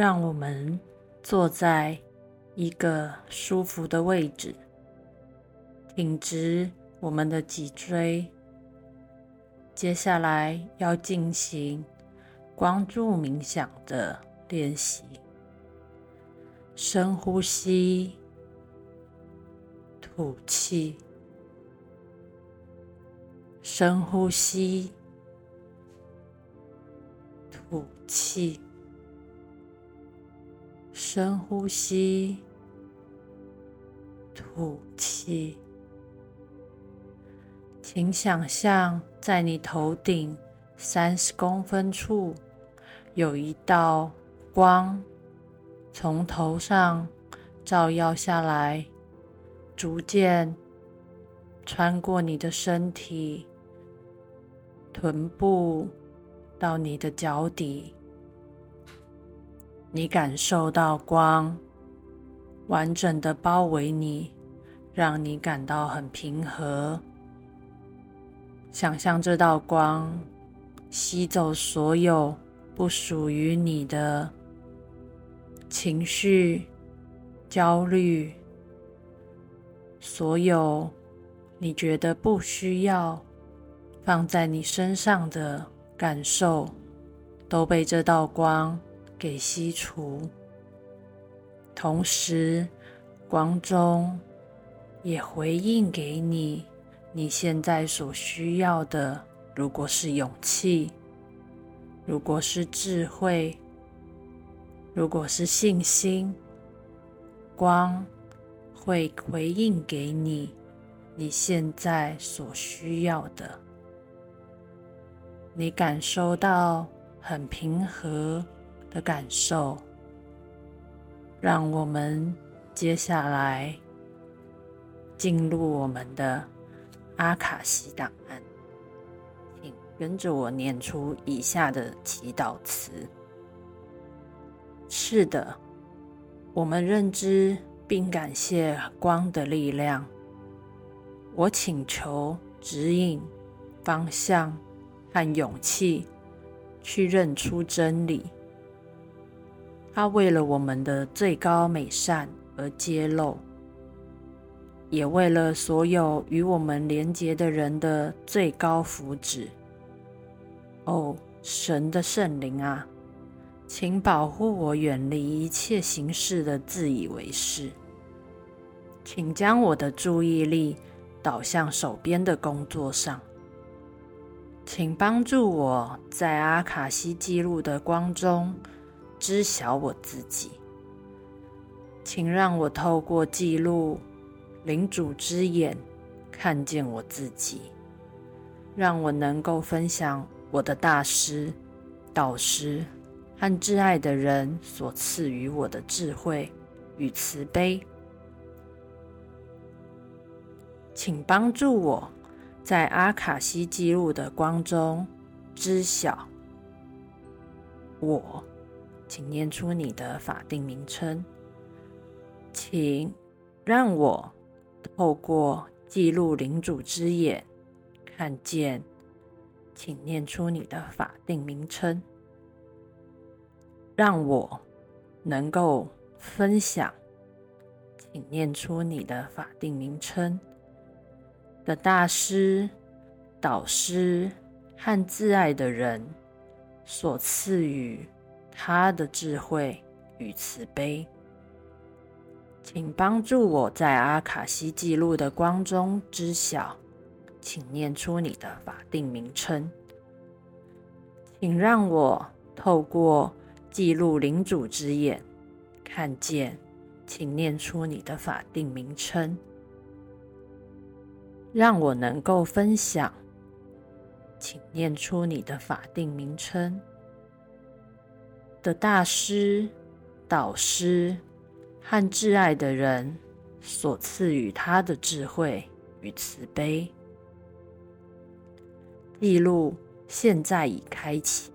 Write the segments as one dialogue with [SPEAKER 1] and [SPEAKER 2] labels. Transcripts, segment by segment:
[SPEAKER 1] 让我们坐在一个舒服的位置，挺直我们的脊椎。接下来要进行光柱冥想的练习，深呼吸，吐气，深呼吸，吐气。深呼吸，吐气。请想象，在你头顶三十公分处，有一道光从头上照耀下来，逐渐穿过你的身体、臀部到你的脚底。你感受到光完整的包围你，让你感到很平和。想象这道光吸走所有不属于你的情绪、焦虑，所有你觉得不需要放在你身上的感受，都被这道光。给吸除，同时光中也回应给你你现在所需要的。如果是勇气，如果是智慧，如果是信心，光会回应给你你现在所需要的。你感受到很平和。的感受，让我们接下来进入我们的阿卡西档案，请跟着我念出以下的祈祷词。是的，我们认知并感谢光的力量。我请求指引、方向和勇气，去认出真理。他为了我们的最高美善而揭露，也为了所有与我们连结的人的最高福祉。哦，神的圣灵啊，请保护我，远离一切形式的自以为是。请将我的注意力导向手边的工作上。请帮助我在阿卡西记录的光中。知晓我自己，请让我透过记录领主之眼看见我自己，让我能够分享我的大师、导师和挚爱的人所赐予我的智慧与慈悲。请帮助我在阿卡西记录的光中知晓我。请念出你的法定名称。请让我透过记录领主之眼看见。请念出你的法定名称。让我能够分享。请念出你的法定名称。的大师、导师和挚爱的人所赐予。他的智慧与慈悲，请帮助我在阿卡西记录的光中知晓。请念出你的法定名称。请让我透过记录领主之眼看见。请念出你的法定名称，让我能够分享。请念出你的法定名称。的大师、导师和挚爱的人所赐予他的智慧与慈悲，记录现在已开启。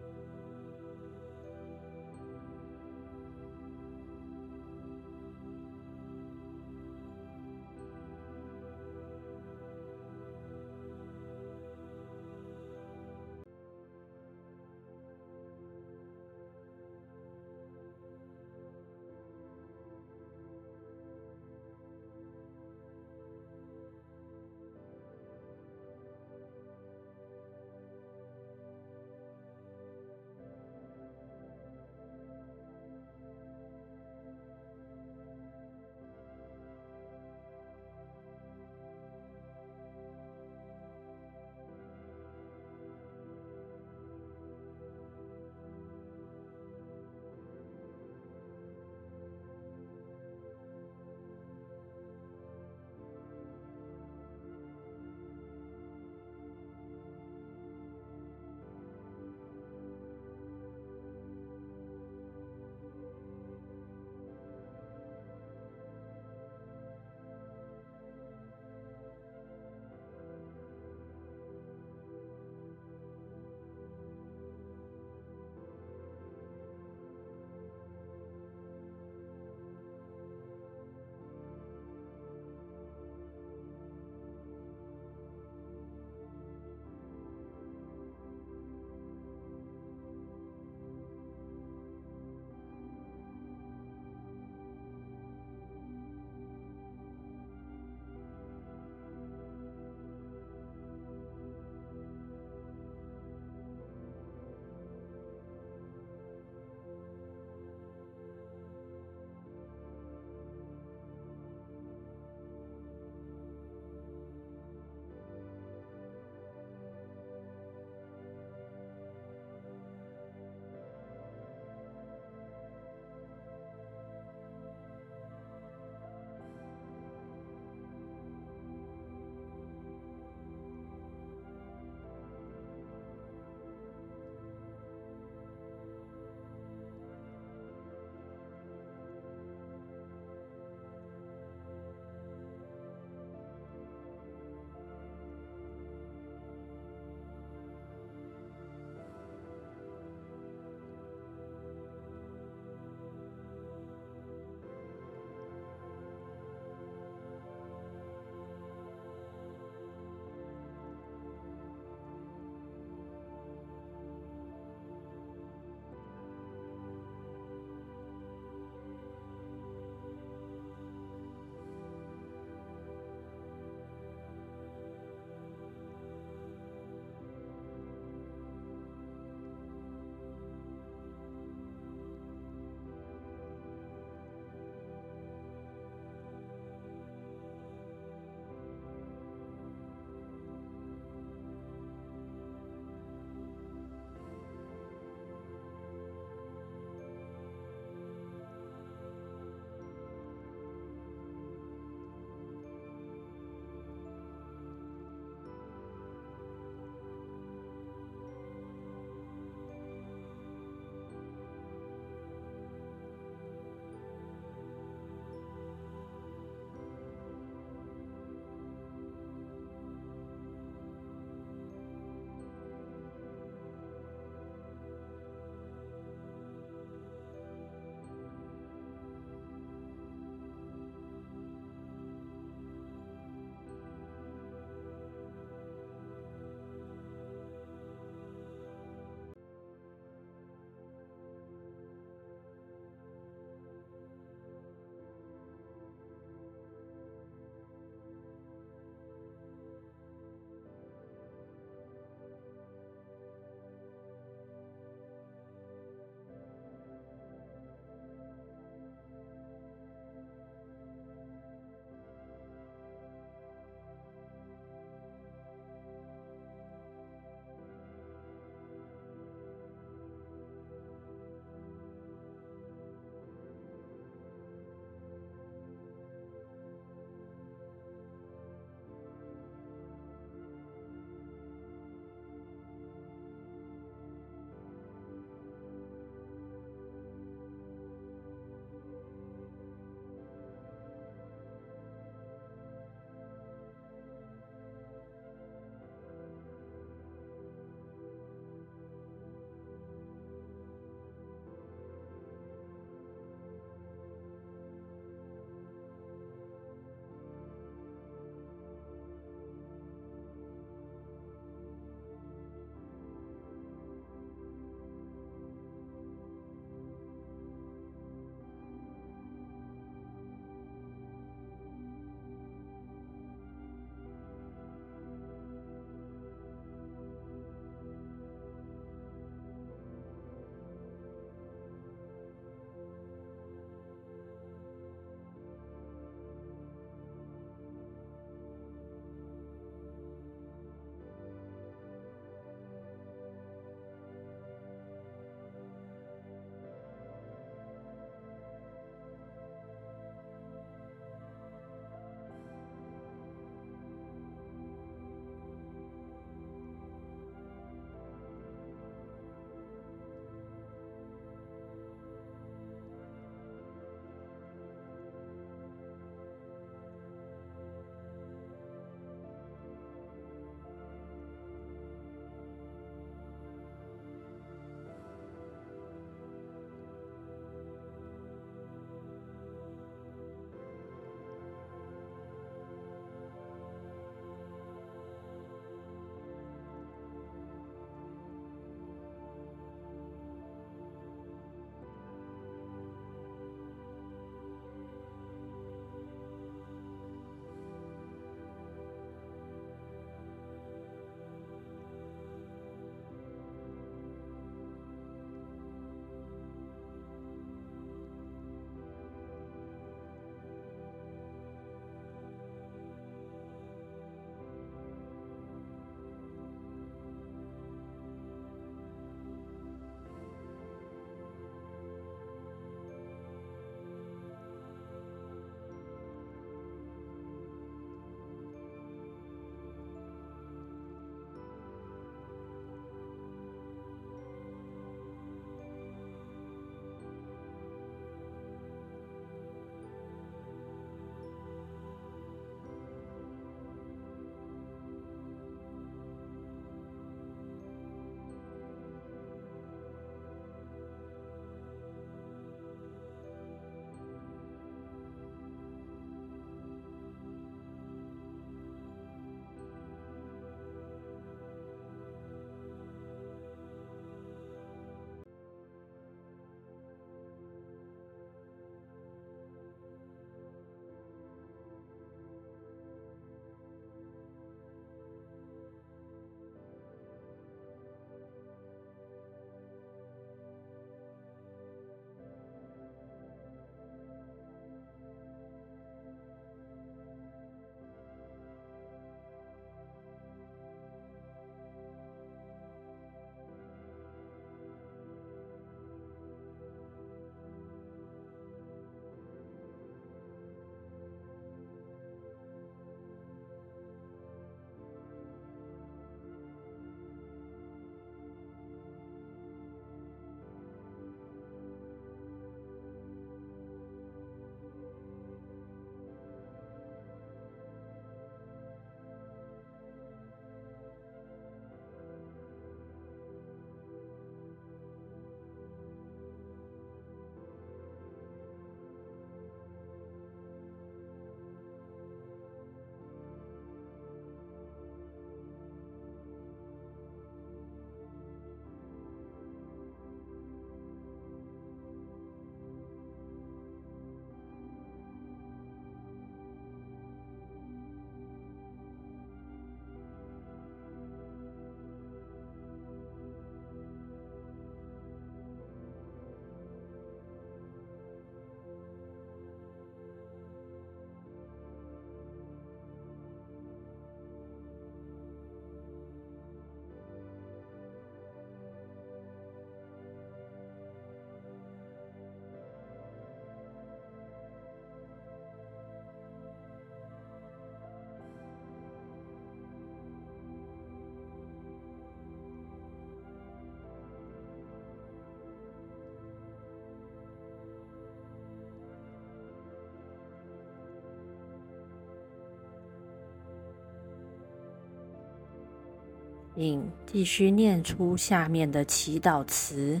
[SPEAKER 1] 并继续念出下面的祈祷词，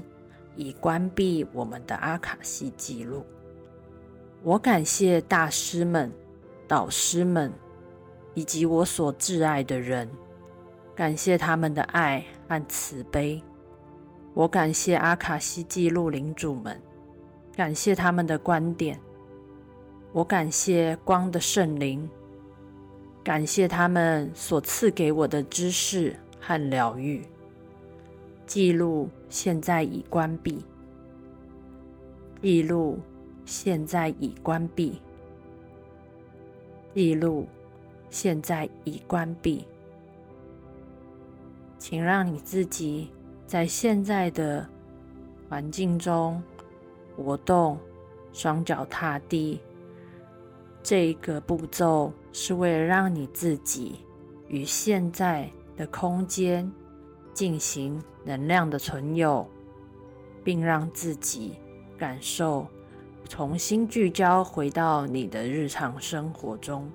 [SPEAKER 1] 以关闭我们的阿卡西记录。我感谢大师们、导师们，以及我所挚爱的人，感谢他们的爱和慈悲。我感谢阿卡西记录领主们，感谢他们的观点。我感谢光的圣灵，感谢他们所赐给我的知识。和疗愈记录现在已关闭。记录现在已关闭。记录现在已关闭。请让你自己在现在的环境中活动，双脚踏地。这个步骤是为了让你自己与现在。的空间进行能量的存有，并让自己感受重新聚焦回到你的日常生活中。